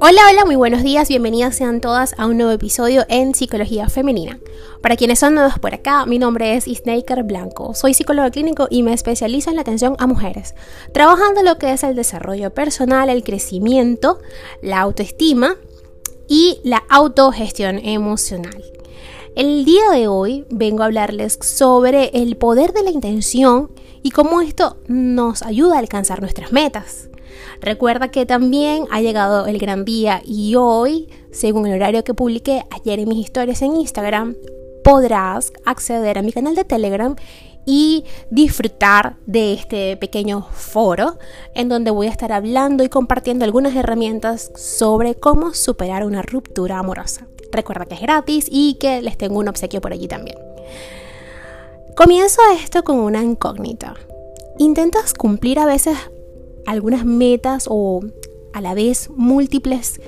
Hola, hola, muy buenos días, bienvenidas sean todas a un nuevo episodio en Psicología Femenina. Para quienes son nuevos por acá, mi nombre es Isnaker Blanco, soy psicólogo clínico y me especializo en la atención a mujeres, trabajando lo que es el desarrollo personal, el crecimiento, la autoestima y la autogestión emocional. El día de hoy vengo a hablarles sobre el poder de la intención y cómo esto nos ayuda a alcanzar nuestras metas. Recuerda que también ha llegado el gran día y hoy, según el horario que publiqué ayer en mis historias en Instagram, podrás acceder a mi canal de Telegram y disfrutar de este pequeño foro en donde voy a estar hablando y compartiendo algunas herramientas sobre cómo superar una ruptura amorosa. Recuerda que es gratis y que les tengo un obsequio por allí también. Comienzo esto con una incógnita. ¿Intentas cumplir a veces algunas metas o a la vez múltiples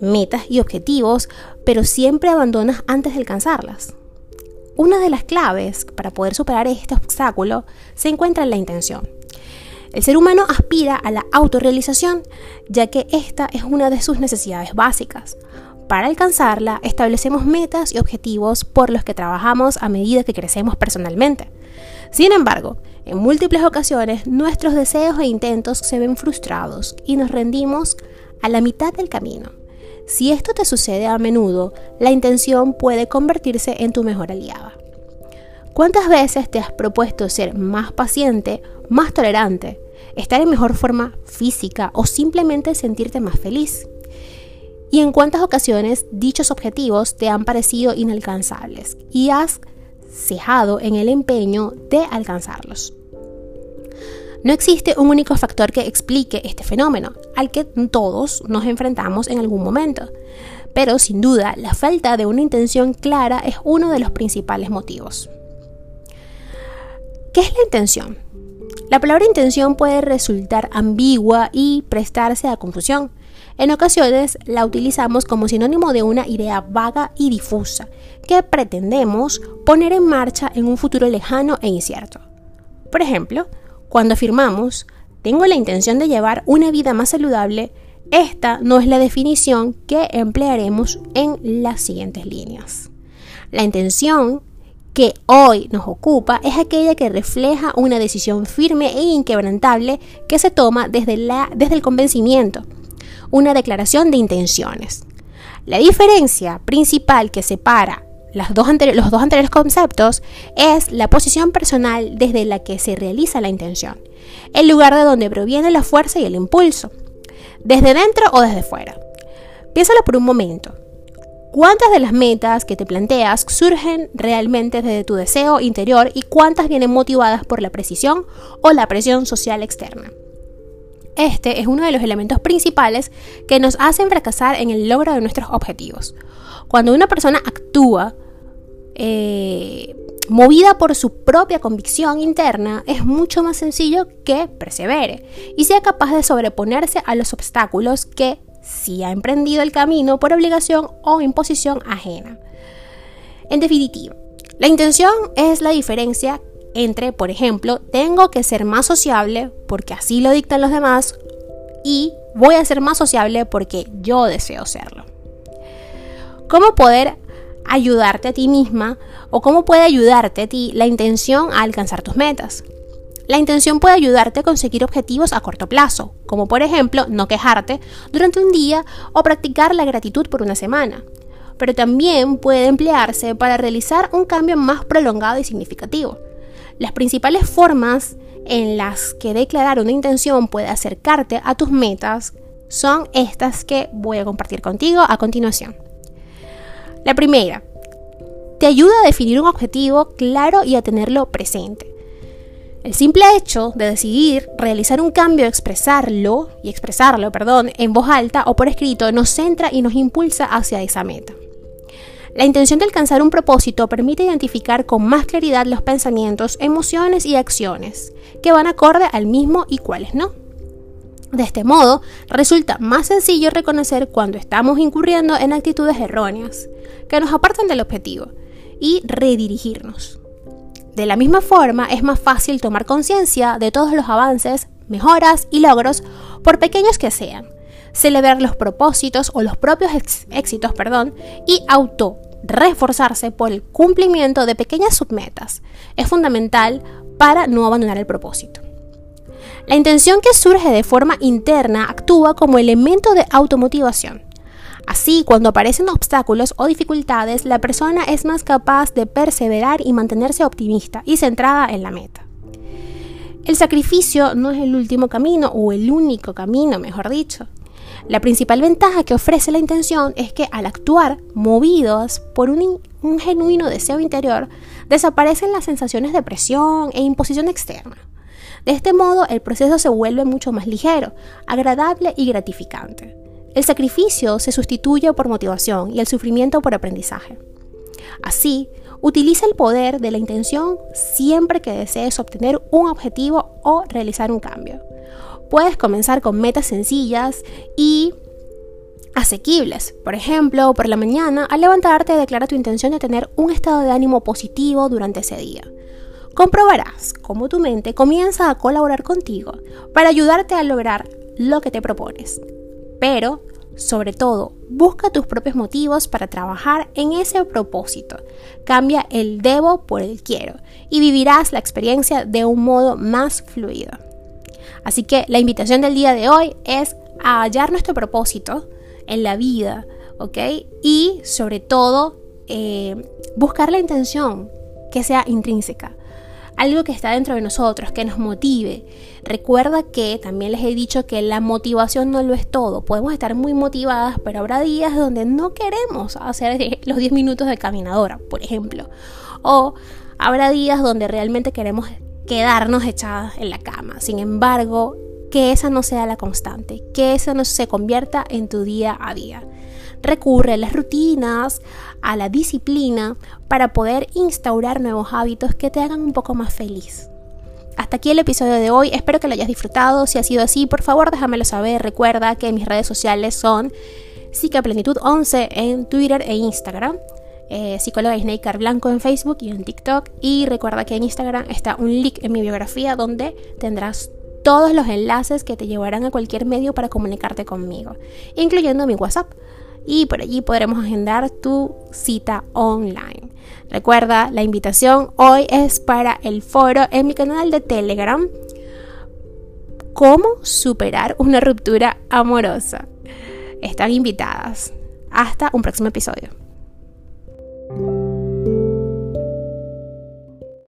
metas y objetivos, pero siempre abandonas antes de alcanzarlas. Una de las claves para poder superar este obstáculo se encuentra en la intención. El ser humano aspira a la autorrealización, ya que esta es una de sus necesidades básicas. Para alcanzarla, establecemos metas y objetivos por los que trabajamos a medida que crecemos personalmente. Sin embargo, en múltiples ocasiones nuestros deseos e intentos se ven frustrados y nos rendimos a la mitad del camino. Si esto te sucede a menudo, la intención puede convertirse en tu mejor aliada. ¿Cuántas veces te has propuesto ser más paciente, más tolerante, estar en mejor forma física o simplemente sentirte más feliz? ¿Y en cuántas ocasiones dichos objetivos te han parecido inalcanzables y has cejado en el empeño de alcanzarlos. No existe un único factor que explique este fenómeno, al que todos nos enfrentamos en algún momento. Pero sin duda, la falta de una intención clara es uno de los principales motivos. ¿Qué es la intención? La palabra intención puede resultar ambigua y prestarse a confusión. En ocasiones la utilizamos como sinónimo de una idea vaga y difusa que pretendemos poner en marcha en un futuro lejano e incierto. Por ejemplo, cuando afirmamos, tengo la intención de llevar una vida más saludable, esta no es la definición que emplearemos en las siguientes líneas. La intención que hoy nos ocupa es aquella que refleja una decisión firme e inquebrantable que se toma desde, la, desde el convencimiento, una declaración de intenciones. La diferencia principal que separa los dos anteriores conceptos es la posición personal desde la que se realiza la intención, el lugar de donde proviene la fuerza y el impulso, desde dentro o desde fuera. Piénsalo por un momento. ¿Cuántas de las metas que te planteas surgen realmente desde tu deseo interior y cuántas vienen motivadas por la precisión o la presión social externa? Este es uno de los elementos principales que nos hacen fracasar en el logro de nuestros objetivos. Cuando una persona actúa eh, movida por su propia convicción interna, es mucho más sencillo que persevere y sea capaz de sobreponerse a los obstáculos que si ha emprendido el camino por obligación o imposición ajena. En definitiva, la intención es la diferencia entre, por ejemplo, tengo que ser más sociable porque así lo dictan los demás y voy a ser más sociable porque yo deseo serlo. ¿Cómo poder ayudarte a ti misma o cómo puede ayudarte a ti la intención a alcanzar tus metas? La intención puede ayudarte a conseguir objetivos a corto plazo, como por ejemplo no quejarte durante un día o practicar la gratitud por una semana, pero también puede emplearse para realizar un cambio más prolongado y significativo. Las principales formas en las que declarar una intención puede acercarte a tus metas son estas que voy a compartir contigo a continuación. La primera, te ayuda a definir un objetivo claro y a tenerlo presente. El simple hecho de decidir realizar un cambio, expresarlo y expresarlo, perdón, en voz alta o por escrito nos centra y nos impulsa hacia esa meta. La intención de alcanzar un propósito permite identificar con más claridad los pensamientos, emociones y acciones que van acorde al mismo y cuáles no. De este modo, resulta más sencillo reconocer cuando estamos incurriendo en actitudes erróneas, que nos apartan del objetivo, y redirigirnos. De la misma forma, es más fácil tomar conciencia de todos los avances mejoras y logros, por pequeños que sean. Celebrar los propósitos o los propios éxitos, perdón, y auto reforzarse por el cumplimiento de pequeñas submetas. Es fundamental para no abandonar el propósito. La intención que surge de forma interna actúa como elemento de automotivación. Así, cuando aparecen obstáculos o dificultades, la persona es más capaz de perseverar y mantenerse optimista y centrada en la meta. El sacrificio no es el último camino o el único camino, mejor dicho. La principal ventaja que ofrece la intención es que al actuar movidos por un, un genuino deseo interior, desaparecen las sensaciones de presión e imposición externa. De este modo, el proceso se vuelve mucho más ligero, agradable y gratificante. El sacrificio se sustituye por motivación y el sufrimiento por aprendizaje. Así, utiliza el poder de la intención siempre que desees obtener un objetivo o realizar un cambio. Puedes comenzar con metas sencillas y asequibles. Por ejemplo, por la mañana, al levantarte, declara tu intención de tener un estado de ánimo positivo durante ese día comprobarás cómo tu mente comienza a colaborar contigo para ayudarte a lograr lo que te propones. Pero, sobre todo, busca tus propios motivos para trabajar en ese propósito. Cambia el debo por el quiero y vivirás la experiencia de un modo más fluido. Así que la invitación del día de hoy es a hallar nuestro propósito en la vida, ¿ok? Y sobre todo, eh, buscar la intención que sea intrínseca algo que está dentro de nosotros, que nos motive. Recuerda que también les he dicho que la motivación no lo es todo. Podemos estar muy motivadas, pero habrá días donde no queremos hacer los 10 minutos de caminadora, por ejemplo. O habrá días donde realmente queremos quedarnos echadas en la cama. Sin embargo, que esa no sea la constante, que esa no se convierta en tu día a día. Recurre a las rutinas, a la disciplina para poder instaurar nuevos hábitos que te hagan un poco más feliz. Hasta aquí el episodio de hoy, espero que lo hayas disfrutado, si ha sido así, por favor déjamelo saber, recuerda que mis redes sociales son Psicaplenitud11 en Twitter e Instagram, eh, psicóloga Snaker Blanco en Facebook y en TikTok, y recuerda que en Instagram está un link en mi biografía donde tendrás todos los enlaces que te llevarán a cualquier medio para comunicarte conmigo, incluyendo mi WhatsApp y por allí podremos agendar tu cita online. Recuerda, la invitación hoy es para el foro en mi canal de Telegram. ¿Cómo superar una ruptura amorosa? Están invitadas. Hasta un próximo episodio.